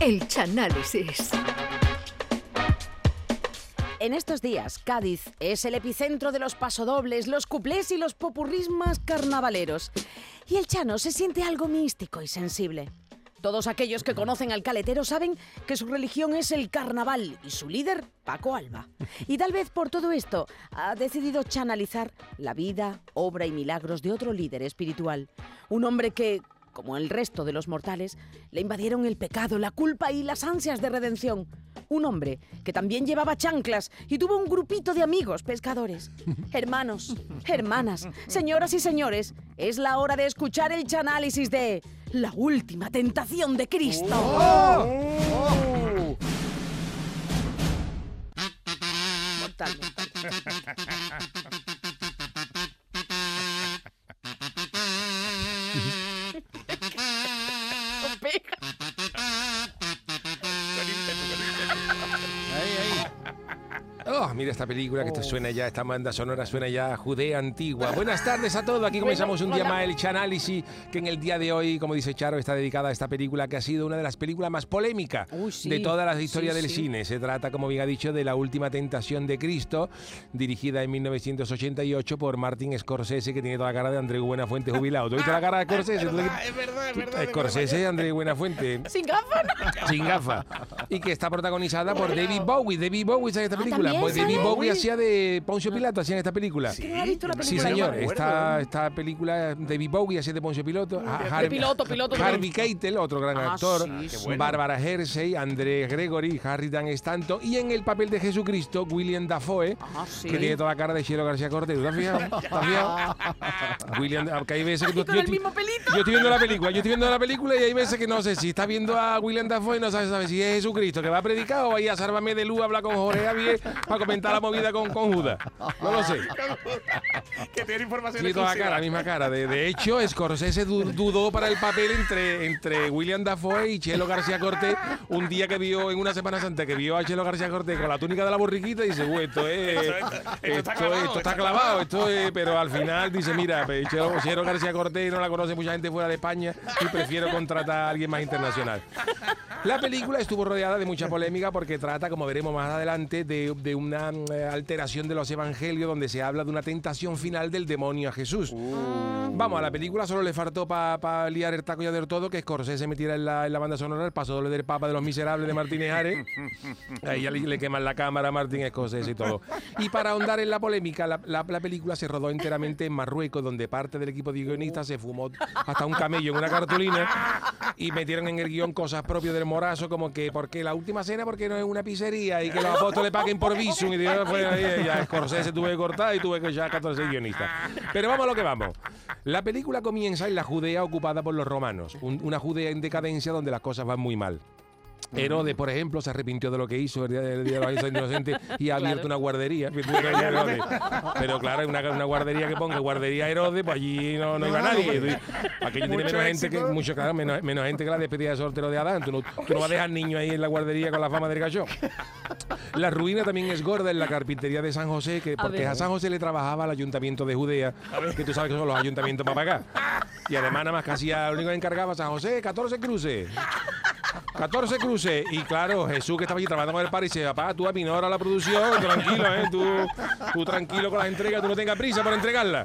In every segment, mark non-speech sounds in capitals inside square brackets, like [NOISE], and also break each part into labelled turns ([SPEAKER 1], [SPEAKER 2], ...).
[SPEAKER 1] El Chanálisis.
[SPEAKER 2] En estos días, Cádiz es el epicentro de los pasodobles, los cuplés y los popurrismas carnavaleros. Y el Chano se siente algo místico y sensible. Todos aquellos que conocen al caletero saben que su religión es el carnaval y su líder, Paco Alba. Y tal vez por todo esto ha decidido chanalizar la vida, obra y milagros de otro líder espiritual. Un hombre que, como el resto de los mortales, le invadieron el pecado, la culpa y las ansias de redención. Un hombre que también llevaba chanclas y tuvo un grupito de amigos pescadores. [LAUGHS] Hermanos, hermanas, señoras y señores, es la hora de escuchar el chanálisis de La última tentación de Cristo. Mortal,
[SPEAKER 3] Oh, mira esta película que esto suena ya, esta banda sonora suena ya Judea antigua. Buenas tardes a todos, aquí comenzamos un día más el Chanálisis, que en el día de hoy, como dice Charo, está dedicada a esta película que ha sido una de las películas más polémicas
[SPEAKER 2] Uy, sí.
[SPEAKER 3] de toda la historia
[SPEAKER 2] Sí,
[SPEAKER 3] del
[SPEAKER 2] sí.
[SPEAKER 3] cine. Se trata, como bien ha dicho, de La Última Tentación de Cristo, dirigida en 1988 por Martin Scorsese, que tiene toda la cara de André Buenafuente jubilado. ¿Tú viste la cara de [LAUGHS] Scorsese?
[SPEAKER 4] Es verdad, es verdad, es verdad.
[SPEAKER 3] Scorsese y André Buenafuente. [LAUGHS]
[SPEAKER 2] Sin gafas. ¿no?
[SPEAKER 3] sin gafas. Y que está protagonizada por David Bowie. David Bowie ¿sabes esta
[SPEAKER 2] Ah,
[SPEAKER 3] película.
[SPEAKER 2] ¿también
[SPEAKER 3] Pues David? Bowie hacía de Poncio Pilato, hacía en esta película.
[SPEAKER 2] Que no ha visto la
[SPEAKER 3] Sí,
[SPEAKER 2] película.
[SPEAKER 3] señor.
[SPEAKER 4] me acuerdo.
[SPEAKER 3] Esta, esta película, David Bowie hacía de Poncio Piloto. Ha-
[SPEAKER 2] de piloto, piloto,
[SPEAKER 3] Harvey Keitel, otro gran
[SPEAKER 2] Ah,
[SPEAKER 3] actor.
[SPEAKER 2] sí, sí.
[SPEAKER 3] Bárbara Hersey, André Gregory, Harry Dan Stanton. Y en el papel de Jesucristo, William Dafoe,
[SPEAKER 2] Ah, sí.
[SPEAKER 3] que tiene toda la cara de Chelo García Cortés. ¿Te has fijado? ¿Te has fijado? [LAUGHS] William, que hay veces que tú- yo
[SPEAKER 2] el
[SPEAKER 3] estoy-
[SPEAKER 2] mismo pelito.
[SPEAKER 3] yo estoy viendo la película, yo estoy viendo la película y hay veces que no sé si estás viendo a William Dafoe y no sabes, sabes si es Jesucristo que va a predicar o va a ir a Sálvame de Luz a hablar con Jorge Javier para comentar la movida con, con Judas. No lo sé.
[SPEAKER 4] que tiene información
[SPEAKER 3] Tiene toda la misma cara. De, de hecho, Scorsese du- dudó para el papel entre, entre William Dafoe y Chelo García Cortés un día que vio en una Semana Santa que vio a Chelo García Cortés con la túnica de la borriquita y dice, "Uy, esto es esto,
[SPEAKER 4] está clavado,
[SPEAKER 3] esto está
[SPEAKER 4] está
[SPEAKER 3] clavado, esto es", pero al final dice, mira, pues, Chelo, Chelo García Cortés no la conoce mucha gente fuera de España y prefiero contratar a alguien más internacional. La película estuvo rodeada de mucha polémica porque trata, como veremos más adelante, de, de una eh, alteración de los evangelios donde se habla de una tentación final del demonio a Jesús. Vamos, a la película solo le faltó para liar el taco ya del todo que Scorsese metiera en la, en la banda sonora el paso doble del Papa de los Miserables de Martínez Ares. [LAUGHS] Ahí ya le, le queman la cámara a Martín Scorsese y todo. Y para ahondar en la polémica, la, la- la película se rodó enteramente en Marruecos, donde parte del equipo de guionistas se fumó hasta un camello en una cartulina y metieron en el guion cosas propias del morazo, como que porque la última cena, porque no es una pizzería y que los apóstoles paguen por visum. Y digo, pues, ahí, ya Scorsese tuve que cortar y tuve que echar 14 guionistas. Pero vamos a lo que vamos. La película comienza en la Judea ocupada por los romanos, un- una Judea en decadencia donde las cosas van muy mal. Herodes, por ejemplo, se arrepintió de lo que hizo el día, el día de los Inocentes y ha abierto una guardería. [LAUGHS] Pero claro, una, una guardería que ponga guardería Herodes, pues allí no, no iba nadie. Aquello tiene menos gente, que, mucho, claro, menos, menos gente que la despedida de soltero de Adán. Tú no, tú no vas a dejar niños ahí en la guardería con la fama del gallo. La ruina también es gorda en la carpintería de San José, que porque a, San José le trabajaba al ayuntamiento de Judea, que tú sabes que son los ayuntamientos para pagar. Y además nada más que hacía, lo único que encargaba San José, 14 cruces. 14 cruces. Y claro, Jesús que estaba allí trabajando con el padre dice, papá, tú aminora la producción, tranquilo, ¿eh? Tú, tú tranquilo con las entregas, tú no tengas prisa por entregarla.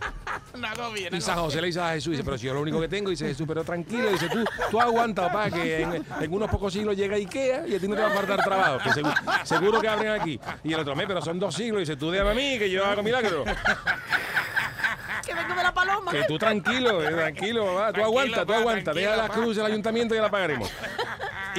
[SPEAKER 4] Bien.
[SPEAKER 3] Y San José le dice a Jesús, dice, pero si yo lo único que tengo, dice Jesús, pero tranquilo, dice, tú, tú aguanta, papá, que en, en unos pocos siglos llega Ikea y a ti no te va a faltar trabajo, que seguro, seguro que abren aquí. Y el otro, "Me, pero son dos siglos, dice, tú déjame a mí, que yo hago milagro.
[SPEAKER 2] Que vengo de la paloma.
[SPEAKER 3] Que tú tranquilo, eh, tranquilo, papá, tú aguanta, tú aguanta, deja las
[SPEAKER 4] papá.
[SPEAKER 3] cruces del ayuntamiento y ya la pagaremos.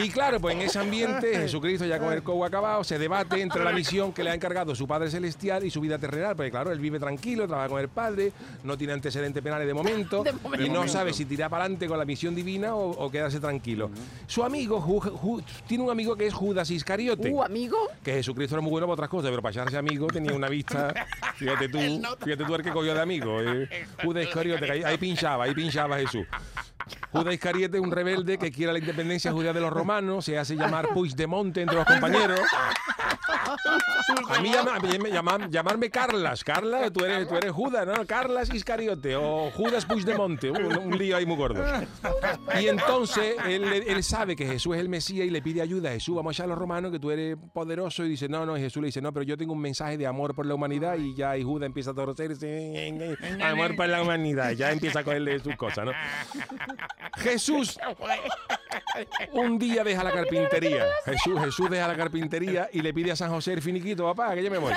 [SPEAKER 3] Y claro, pues en ese ambiente, Jesucristo ya con el cobo acabado, se debate entre la misión que le ha encargado su Padre Celestial y su vida terrenal. Porque claro, él vive tranquilo, trabaja con el Padre, no tiene antecedentes penales de momento, [LAUGHS]
[SPEAKER 2] De momento.
[SPEAKER 3] y no sabe si tirar para adelante con la misión divina o, o quedarse tranquilo. Su amigo, Ju- Ju- tiene un amigo que es Judas Iscariote.
[SPEAKER 2] Uh, amigo.
[SPEAKER 3] Que Jesucristo era muy bueno para otras cosas, pero para echarse amigo tenía una vista. Fíjate tú, [LAUGHS] fíjate tú el que cogió de amigo. eh. [LAUGHS] Judas Iscariote, que ahí, ahí pinchaba, ahí pinchaba Jesús. Judas Iscariote es un rebelde que quiere la independencia judía de los romanos, se hace llamar Puigdemont entre los compañeros. A mí llama- llama- llama- llamarme Carlas. Carla, tú eres, tú eres Judas, ¿no? Carlas Iscariote o Judas Puigdemonte. Un, un lío ahí muy gordo. Y entonces él, él sabe que Jesús es el Mesías y le pide ayuda a Jesús. Vamos a echar a los romanos que tú eres poderoso. Y dice, no, no. Y Jesús le dice, no, pero yo tengo un mensaje de amor por la humanidad. Y ya y Judas empieza a torcerse. Amor por la humanidad. Ya empieza a cogerle sus cosas, ¿no? Jesús un día deja la carpintería. Jesús, Jesús deja la carpintería y le pide a San José el finiquito, papá, que yo me voy.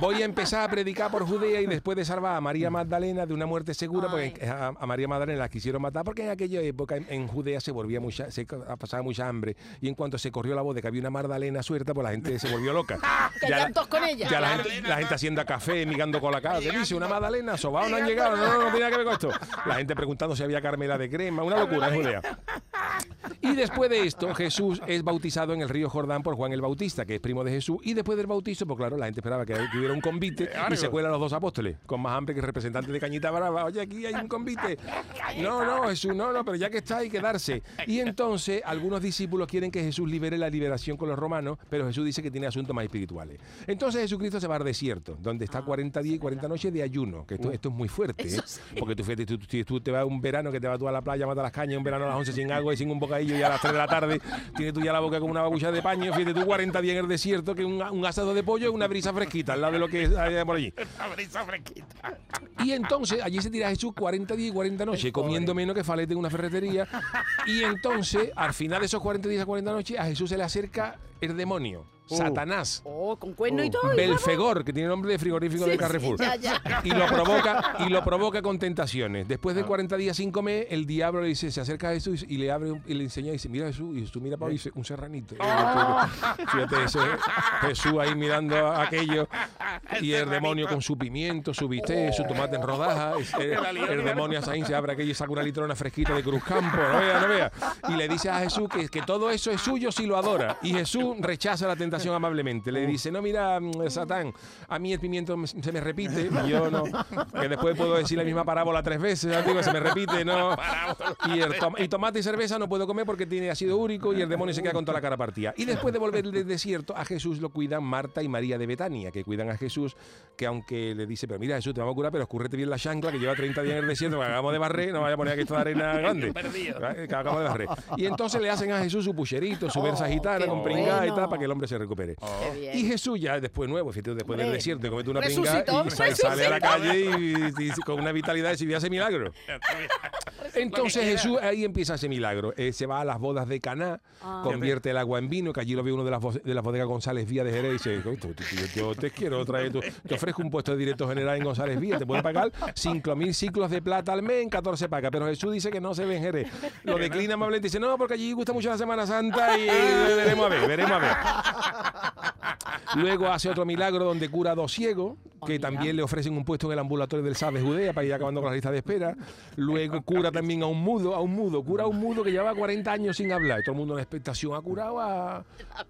[SPEAKER 3] Voy a empezar a predicar por Judea y después de salvar a María Magdalena de una muerte segura, porque a, a María Magdalena la quisieron matar, porque en aquella época en, en Judea se volvía mucha, se pasaba mucha hambre. Y en cuanto se corrió la voz de que había una Magdalena suelta, pues la gente se volvió loca. [LAUGHS]
[SPEAKER 2] Que
[SPEAKER 3] Ya la-
[SPEAKER 2] con ella.
[SPEAKER 3] ya la gente, la gente haciendo café, migando con la cara. ¿Qué dice? ¿Una magdalena? ¿Sobao no han llegado? No, no, no tiene que ver con esto. La gente preguntando si había carmela de crema. Una locura en Judea. Y después de esto, Jesús es bautizado en el río Jordán por Juan el Bautista, que es primo de Jesús. Y después del bautizo, pues claro, la gente esperaba que, hubiera un convite [LAUGHS] y se cuelan los dos apóstoles, con más hambre que el representante de Cañita Brava. Oye, aquí hay un convite. No, no, Jesús, no, no, pero ya que está hay que darse. Y entonces algunos discípulos quieren que Jesús libere la liberación con los romanos, pero Jesús dice que tiene asuntos más espirituales. Entonces Jesucristo se va al desierto, donde está 40 días y 40 noches de ayuno, que esto, esto es muy fuerte, ¿eh? Porque tú, fíjate, tú, tú- tú te vas un verano que te vas tú a la playa, matas las cañas, un verano a las 11 sin agua y sin un bocadillo y a las 3 de la tarde tienes tú ya la boca como una babucha de paño, fíjate tú 40 días en el desierto, que un, un asado de pollo es una brisa fresquita al lado de lo que hay por allí. [LAUGHS]
[SPEAKER 4] Una brisa fresquita.
[SPEAKER 3] Y entonces allí se tira Jesús 40 días y 40 noches, comiendo menos que falete en una ferretería. Y entonces, al final de esos 40 días y 40 noches, a Jesús se le acerca el demonio, Satanás.
[SPEAKER 2] Oh, con cuerno y todo. y
[SPEAKER 3] Belfegor, que tiene nombre de frigorífico
[SPEAKER 2] Sí,
[SPEAKER 3] de
[SPEAKER 2] sí,
[SPEAKER 3] Carrefour.
[SPEAKER 2] ya, ya.
[SPEAKER 3] Y lo provoca [LAUGHS] y lo provoca con tentaciones. Después de 40 días sin comer, el diablo le dice, se acerca a Jesús y le abre y le enseña y dice, mira Jesús, y Jesús mira para ahí, dice, un serranito. Fíjate ese Jesús ahí mirando aquello y el demonio con su pimiento, su bistec, su tomate en rodajas. El, el demonio ahí se abre aquello y saca una litrona fresquita de Cruz Campo, no vea, no vea. Y le dice a Jesús que, que todo eso es suyo si lo adora. Y Jesús rechaza la tentación amablemente. Le dice, no, mira, mm, Satán, a mí el pimiento se me repite, y yo no. Que después puedo decir la misma parábola tres veces, ya digo, se me repite, no. Y, el tom- y tomate y cerveza no puedo comer porque tiene ácido úrico y el demonio se queda con toda la cara partida. Y después de volver del desierto, a Jesús lo cuidan Marta y María de Betania, que cuidan a Jesús, que aunque le dice, pero mira Jesús, te vamos a curar, pero escurrete bien la chancla, que lleva 30 días en el desierto, que acabamos de barrer, no vaya a poner aquí toda arena [LAUGHS] grande.
[SPEAKER 4] Perdido.
[SPEAKER 3] Que acabamos de barrer. Y entonces le hacen a Jesús su pucherito, su versa gitana con pringada y tal,
[SPEAKER 2] bueno.
[SPEAKER 3] para que el hombre se recupere.
[SPEAKER 2] Bien.
[SPEAKER 3] Y Jesús ya después nuevo, después del desierto, comete una
[SPEAKER 2] resucitó,
[SPEAKER 3] pringada y sale, sale a la calle y, y- y con una vitalidad de si hace milagro. Entonces Jesús ahí empieza ese milagro. Eh, se va a las bodas de Caná,
[SPEAKER 2] Ah.
[SPEAKER 3] convierte el agua en vino, que allí lo ve uno de las, de las bodegas González Vía de Jerez y dice, "Coño, tú- tú- yo, yo te quiero traer, tú- te ofrezco un puesto de director general en González Vía, te puedo pagar 5.000 ciclos de plata al mes en 14 pacas, pero Jesús dice que no se ve en Jerez. Lo declina amablemente, dice, no, porque allí gusta mucho la Semana Santa y veremos a ver, veremos a ver. Luego hace otro milagro donde cura a dos ciegos, que
[SPEAKER 2] mira.
[SPEAKER 3] también le ofrecen un puesto en el ambulatorio del SAD de Judea para ir acabando con la lista de espera. Luego cura también a un mudo, a un mudo, cura a un mudo que lleva 40 años sin hablar. Y todo el mundo en expectación ha curado a,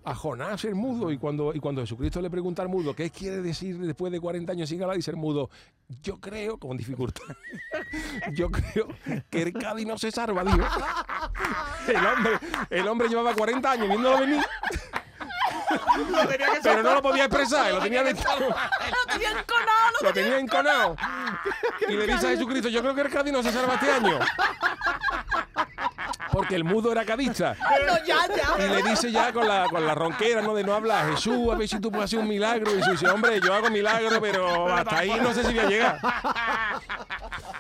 [SPEAKER 3] a Jonás, el mudo. Y cuando, y cuando Jesucristo le pregunta al mudo, ¿qué quiere decir después de 40 años sin hablar? Dice el mudo, yo creo, con dificultad, [LAUGHS] yo creo que el Cádiz no se salva, dijo. [LAUGHS] El hombre, el hombre llevaba 40 años viéndolo venir, pero no lo podía expresar, lo tenía dentro.
[SPEAKER 2] Lo tenía enconado, lo
[SPEAKER 3] Lo tenía enconado. Y le dice a Jesucristo, yo creo que el Cádiz no se salva este año. Porque el mudo era cadista.
[SPEAKER 2] No, ya, ya.
[SPEAKER 3] Y le dice ya con la, con la ronquera, ¿no? De no hablar, Jesús, a ver si tú puedes hacer un milagro. Y dice, hombre, yo hago milagro, pero hasta ahí no sé si voy a llegar.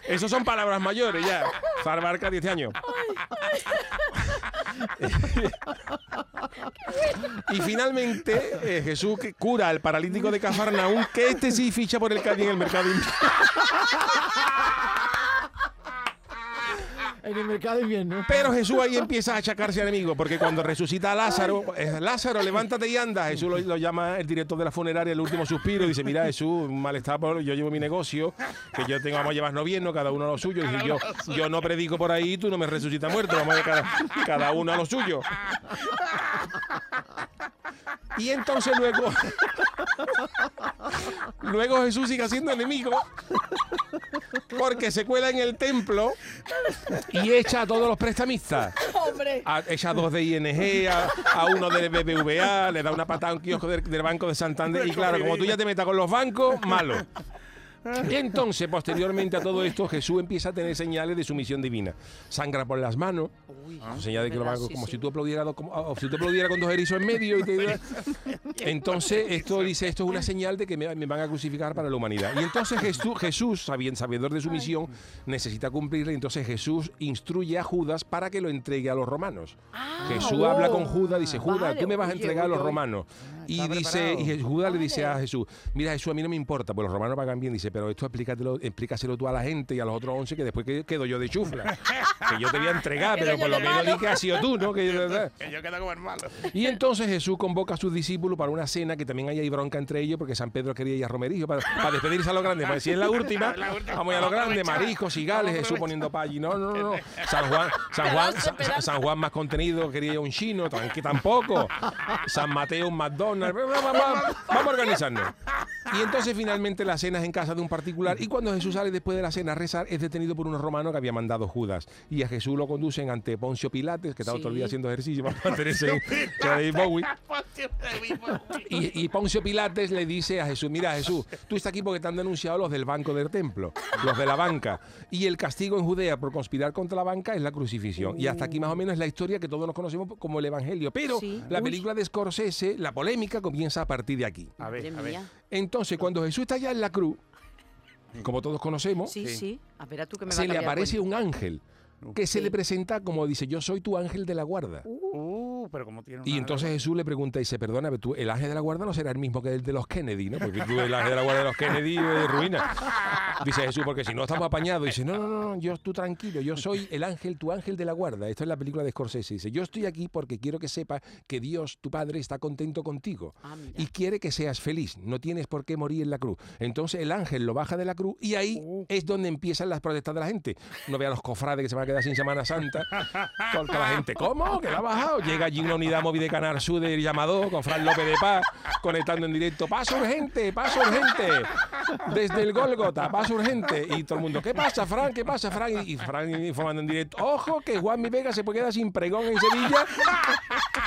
[SPEAKER 3] Esos son palabras mayores ya. Salvar Cádiz este año. [LAUGHS] Y finalmente eh, Jesús cura al paralítico de Cafarnaún, que este sí ficha por el Cádiz en el mercado invierno.
[SPEAKER 1] En el mercado de invierno.
[SPEAKER 3] Pero Jesús ahí empieza a achacarse al enemigo, porque cuando resucita a Lázaro, eh, Lázaro, levántate y anda. Jesús lo, lo llama el director de la funeraria, el último suspiro, y dice, mira Jesús, malestar, por- yo llevo mi negocio, que yo tengo, vamos a llevarnos bien, ¿no? cada uno a lo suyo. Y dice, yo, yo no predico por ahí, tú no me resucitas muerto, vamos a ir cada, cada uno a lo suyo. Y entonces luego, [LAUGHS] luego Jesús sigue siendo enemigo. Porque se cuela en el templo y echa a todos los prestamistas.
[SPEAKER 2] ¡Hombre!
[SPEAKER 3] A- echa a dos de ING, a, a uno de BBVA, le da una patada a un kiosco del, del Banco de Santander. Y claro, como tú ya te metas con los bancos, malo. [LAUGHS] Entonces, posteriormente a todo esto, Jesús empieza a tener señales de su misión divina. Sangra por las manos, son señales de que lo
[SPEAKER 2] ¿verdad?
[SPEAKER 3] van-
[SPEAKER 2] Sí,
[SPEAKER 3] como
[SPEAKER 2] sí.
[SPEAKER 3] si tú aplaudieras como- si tú aplaudieras con dos erizos en medio. y te- [LAUGHS] entonces, esto dice, esto es una señal de que me, me van a crucificar para la humanidad. Y entonces Jesús, Jesús sabedor de su misión, necesita cumplirla. Entonces Jesús instruye a Judas para que lo entregue a los romanos. Jesús habla con Judas, dice, Judas,
[SPEAKER 2] vale,
[SPEAKER 3] tú me vas a
[SPEAKER 2] oye,
[SPEAKER 3] entregar a los
[SPEAKER 2] oye.
[SPEAKER 3] romanos. Y dice,
[SPEAKER 4] preparado.
[SPEAKER 3] y Judas le dice a Jesús, mira Jesús, a mí no me importa, pues los romanos pagan bien, dice, pero esto explícatelo, explícaselo tú a la gente y a los otros once que después que- quedo yo de chufla. que yo te voy a entregar, [LAUGHS] pero por lo menos di que has sido tú, ¿no? Que yo- [LAUGHS]
[SPEAKER 4] Que yo quedo como hermano.
[SPEAKER 3] y entonces Jesús convoca a sus discípulos para una cena que también hay ahí bronca entre ellos porque San Pedro quería ir a Romerillo para, para despedirse a los grandes. Pues si es la última, [LAUGHS]
[SPEAKER 4] La última.
[SPEAKER 3] vamos a ir a los grandes,
[SPEAKER 4] Aprovechar.
[SPEAKER 3] mariscos, cigales, Jesús poniendo pa' allí. No, no, no, no. San Juan, San Juan, San, Juan más contenido, quería ir a un chino, que tampoco. San Mateo, un McDonald's. Vamos a organizarnos. Y entonces finalmente la cena es en casa de un particular y cuando Jesús sale después de la cena a rezar es detenido por unos romanos que había mandado Judas. Y a Jesús lo conducen ante Poncio Pilates, que estaba todo el día
[SPEAKER 2] Sí.
[SPEAKER 3] haciendo ejercicio para [LAUGHS] mantenerse en David Bowie. [LAUGHS] [LAUGHS] Y, y Poncio Pilates le dice a Jesús, mira Jesús, tú estás aquí porque te han denunciado los del banco del templo, los de la banca. Y el castigo en Judea por conspirar contra la banca es la crucifixión. Y hasta aquí más o menos es la historia que todos nos conocemos como el Evangelio. Pero
[SPEAKER 2] Sí.
[SPEAKER 3] la
[SPEAKER 2] Uy.
[SPEAKER 3] película de Scorsese, la polémica comienza a partir de aquí.
[SPEAKER 4] A ver, a ver.
[SPEAKER 3] Entonces, cuando Jesús está ya en la cruz, como todos conocemos,
[SPEAKER 2] Sí,
[SPEAKER 4] Sí.
[SPEAKER 2] sí. A ver, a tú que me va
[SPEAKER 3] se le aparece un ángel que se le presenta como dice, yo soy tu ángel de la guarda.
[SPEAKER 4] Uh, pero como tiene
[SPEAKER 3] Y entonces Jesús le pregunta y dice, perdona, pero tú, el ángel de la guarda no será el mismo que el de los Kennedy, ¿no? Porque tú el ángel de la guarda de los Kennedy es ruina. Dice Jesús, porque si no estamos apañados. Dice, no, no, no, no, yo tú tranquilo, yo soy el ángel, tu ángel de la guarda. Esto es la película de Scorsese. Dice, yo estoy aquí porque quiero que sepas que Dios, tu Padre, está contento contigo.
[SPEAKER 2] Ah.
[SPEAKER 3] Y quiere que seas feliz, no tienes por qué morir en la cruz. Entonces el ángel lo baja de la cruz y ahí es donde empiezan las protestas de la gente. No vea los cofrades que se van a quedar sin Semana Santa. Porque la gente, ¿cómo? ¿Que la ha bajado? Llega allí una unidad móvil de Canal Sur del llamado con Fran López de Paz, conectando en directo. Paso urgente, paso urgente. Desde el Gólgota, paso urgente. Y todo el mundo, ¿qué pasa, Fran? ¿Qué pasa, Fran? Y, Fran informando en directo. Ojo, que Juan Mi Vega se puede quedar sin pregón en Sevilla.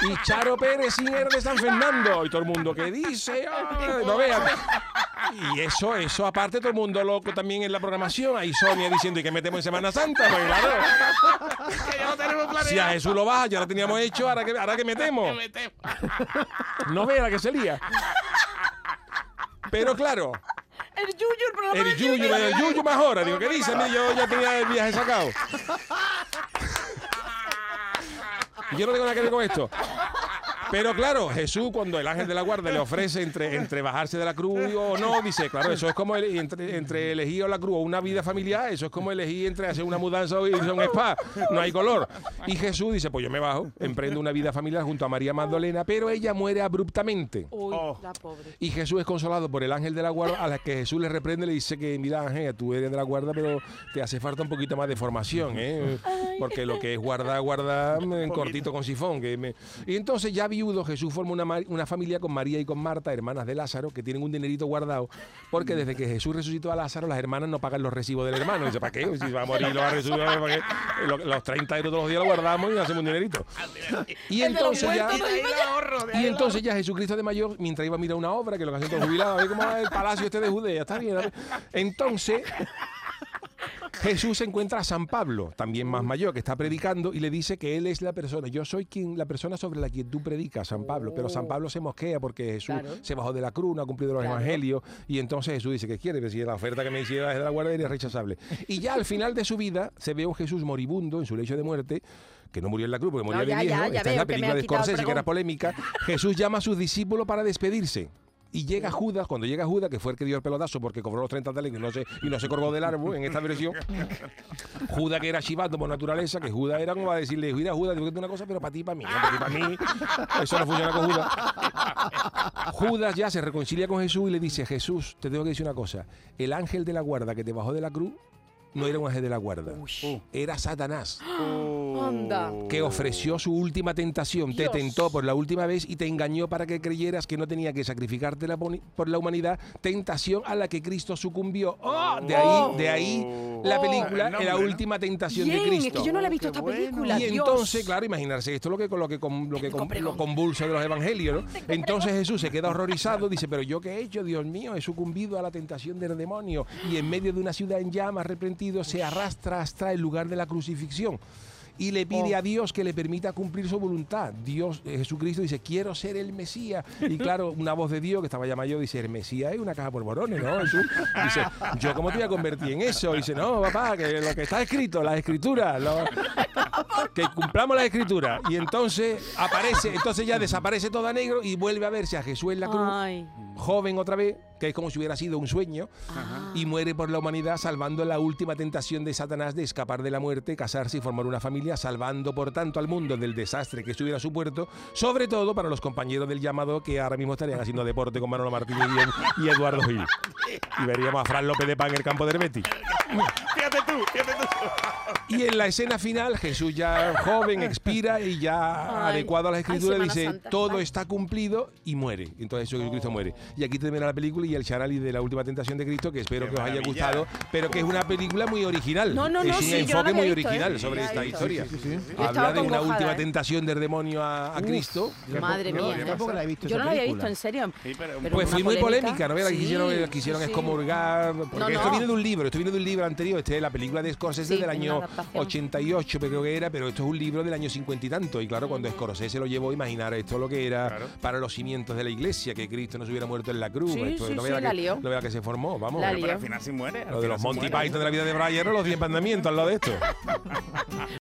[SPEAKER 3] Y Charo Pérez sin de San Fernando. Y todo el mundo, ¿qué dice? Ay, no vean. Y eso, eso aparte todo el mundo loco también en la programación. Ahí Sonia diciendo, ¿y qué metemos en Semana Santa? Pues claro.
[SPEAKER 4] Que ya lo tenemos planeado.
[SPEAKER 3] Si a Jesús lo baja, ya lo teníamos hecho, ahora que, ahora que metemos. No vea la que se lía. Pero claro,
[SPEAKER 2] El Yuyu, el programa
[SPEAKER 3] el Yuyu, el Yuyu más ahora. Digo, ¿qué dice? Yo ya tenía el viaje sacado. Yo no tengo nada que ver con esto. Pero claro, Jesús cuando el ángel de la guarda le ofrece entre, entre bajarse de la cruz o no, dice, claro, eso es como el- entre, entre elegir la cruz o una vida familiar, eso es como elegir entre hacer una mudanza o irse a un spa, no hay color. Y Jesús dice, pues yo me bajo, emprendo una vida familiar junto a María Magdalena, pero ella muere abruptamente.
[SPEAKER 2] Uy,
[SPEAKER 4] Oh.
[SPEAKER 2] la pobre.
[SPEAKER 3] Y Jesús es consolado por el ángel de la guarda, a la que Jesús le reprende y le dice que, mira, Ángel, tú eres de la guarda, pero te hace falta un poquito más de formación, ¿eh? Porque lo que es guardar, guardar mm, en cortito con sifón. Que me- Y entonces ya viudo, Jesús forma una, una familia con María y con Marta, hermanas de Lázaro, que tienen un dinerito guardado, porque desde que Jesús resucitó a Lázaro, las hermanas no pagan los recibos del hermano. Dice, ¿para qué? Si va a morir, lo va a resucitar, ¿para qué? Lo- Los 30 euros todos los días lo guardamos y hacemos un dinerito. Y entonces ya... Y entonces ya Jesucristo de mayor, mientras iba a mirar una obra, que lo que hacen todos jubilados, a ver cómo va el palacio este de Judea, está bien. Entonces, Jesús encuentra a San Pablo, también más mayor, que está predicando y le dice que él es la persona, yo soy quien, la persona sobre la que tú predicas, San Pablo. Pero San Pablo se mosquea porque Jesús
[SPEAKER 2] Claro.
[SPEAKER 3] se bajó de la cruz, no ha cumplido los
[SPEAKER 2] Claro.
[SPEAKER 3] evangelios. Y entonces Jesús dice que quiere, decir, la oferta que me hiciera de la guardia era rechazable. Y ya al final de su vida se ve a un Jesús moribundo en su lecho de muerte. Que no murió en la cruz, porque
[SPEAKER 2] No,
[SPEAKER 3] murió
[SPEAKER 2] ya,
[SPEAKER 3] de viejo. Esta es la
[SPEAKER 2] que
[SPEAKER 3] película de Scorsese, que era polémica. Jesús llama a sus discípulos para despedirse. Y llega Judas, cuando llega Judas, que fue el que dio el pelotazo porque cobró los 30 talentos y no se, y no se colgó del árbol en esta versión. [LAUGHS] Judas, que era chivato por naturaleza, que Judas era como va a decirle, mira Judas, te voy a decir una cosa, pero para ti y para mí, para ti para mí. Eso no funciona con Judas. Judas ya se reconcilia con Jesús y le dice, Jesús, te tengo que decir una cosa. El ángel de la guarda que te bajó de la cruz no era un ángel de la guarda.
[SPEAKER 2] Uy.
[SPEAKER 3] Era Satanás.
[SPEAKER 4] Uh,
[SPEAKER 2] Anda.
[SPEAKER 3] que ofreció su última tentación, te tentó por la última vez y te engañó para que creyeras que no tenía que sacrificarte la por la humanidad, tentación a la que Cristo sucumbió. ¡Oh! De ahí, de ahí la
[SPEAKER 4] Oh,
[SPEAKER 3] película,
[SPEAKER 4] el nombre,
[SPEAKER 3] la
[SPEAKER 4] ¿no?
[SPEAKER 3] última tentación de
[SPEAKER 2] es
[SPEAKER 3] Cristo.
[SPEAKER 2] que yo no la he visto
[SPEAKER 4] Qué
[SPEAKER 2] esta
[SPEAKER 4] bueno.
[SPEAKER 2] película.
[SPEAKER 3] Y
[SPEAKER 2] Dios.
[SPEAKER 3] entonces, claro, imaginarse esto es lo que, lo que, con- lo que con- lo convulsa de los evangelios, ¿no? [LAUGHS] Entonces Jesús se queda horrorizado, dice, pero yo qué he hecho, Dios mío, he sucumbido a la tentación del demonio y en medio de una ciudad en llamas, arrepentido, se arrastra hasta el lugar de la crucifixión. Y le pide a Dios que le permita cumplir su voluntad. Dios, eh, Jesucristo dice, quiero ser el Mesías. Y [LAUGHS] claro, una voz de Dios que estaba ya mayor dice, el Mesías es una caja por borones, ¿no? Jesús? Dice, yo cómo te voy a convertir en eso. dice, no, papá, que lo que está escrito, las escrituras, lo- que cumplamos la escritura. Y entonces aparece, entonces ya desaparece toda negro y vuelve a verse a Jesús en la cruz,
[SPEAKER 2] Ay.
[SPEAKER 3] joven otra vez, que es como si hubiera sido un sueño, y muere por la humanidad salvando la última tentación de Satanás de escapar de la muerte, casarse y formar una familia, salvando por tanto al mundo del desastre que estuviera a su puerto, sobre todo para los compañeros del llamado que ahora mismo estarían haciendo deporte con Manolo Martínez y, y Eduardo Gil. Y veríamos a Fran López de Pan en el campo de Betis.
[SPEAKER 4] Fíjate tú, fíjate tú.
[SPEAKER 3] Y en la escena final, Jesús ya joven expira y ya
[SPEAKER 2] Ay.
[SPEAKER 3] adecuado a las
[SPEAKER 2] Ay,
[SPEAKER 3] escrituras dice,
[SPEAKER 2] Santa.
[SPEAKER 3] todo
[SPEAKER 2] Ay.
[SPEAKER 3] está cumplido y muere. Entonces Jesucristo muere. Y aquí termina la película y el charali de la última tentación de Cristo, que espero
[SPEAKER 4] Qué
[SPEAKER 3] que os haya gustado, pero que es una película muy original.
[SPEAKER 2] No, no, no,
[SPEAKER 3] es un
[SPEAKER 2] sí, yo no la
[SPEAKER 3] enfoque muy
[SPEAKER 2] visto,
[SPEAKER 3] original
[SPEAKER 2] ¿eh?
[SPEAKER 3] sobre
[SPEAKER 2] Sí,
[SPEAKER 3] esta
[SPEAKER 2] sí, sí,
[SPEAKER 3] historia.
[SPEAKER 1] sí, sí.
[SPEAKER 2] Yo
[SPEAKER 3] Habla de una última
[SPEAKER 2] ¿eh?
[SPEAKER 3] tentación del demonio a, a Cristo.
[SPEAKER 2] Madre mía.
[SPEAKER 1] yo tampoco la he visto
[SPEAKER 2] Yo no la había visto, en serio.
[SPEAKER 4] Sí, pero-
[SPEAKER 2] Pero
[SPEAKER 3] Pues fue muy
[SPEAKER 2] polémica.
[SPEAKER 3] ¿no?
[SPEAKER 2] Sí,
[SPEAKER 3] quisieron, quisieron excomulgar. Porque
[SPEAKER 2] No,
[SPEAKER 3] esto viene de un libro, esto viene de un libro anterior. Este la película de Scorsese
[SPEAKER 2] Sí,
[SPEAKER 3] del año
[SPEAKER 2] una adaptación.
[SPEAKER 3] 88, creo que era, pero esto es un libro del año 50 y tanto. Y claro, cuando Scorsese lo llevó, imaginar esto lo que era
[SPEAKER 4] Claro.
[SPEAKER 3] para los cimientos de la iglesia, que Cristo no se hubiera muerto en la cruz.
[SPEAKER 2] Sí,
[SPEAKER 3] esto,
[SPEAKER 2] sí,
[SPEAKER 3] no
[SPEAKER 2] sí,
[SPEAKER 3] vea
[SPEAKER 2] la
[SPEAKER 3] que,
[SPEAKER 2] lió.
[SPEAKER 3] no vea que se formó, vamos.
[SPEAKER 2] La
[SPEAKER 4] Pero
[SPEAKER 2] lió.
[SPEAKER 4] al final sí muere.
[SPEAKER 3] Lo de los Monty. Python de la vida de Brian, los 10 mandamientos, al lado de esto. [LAUGHS]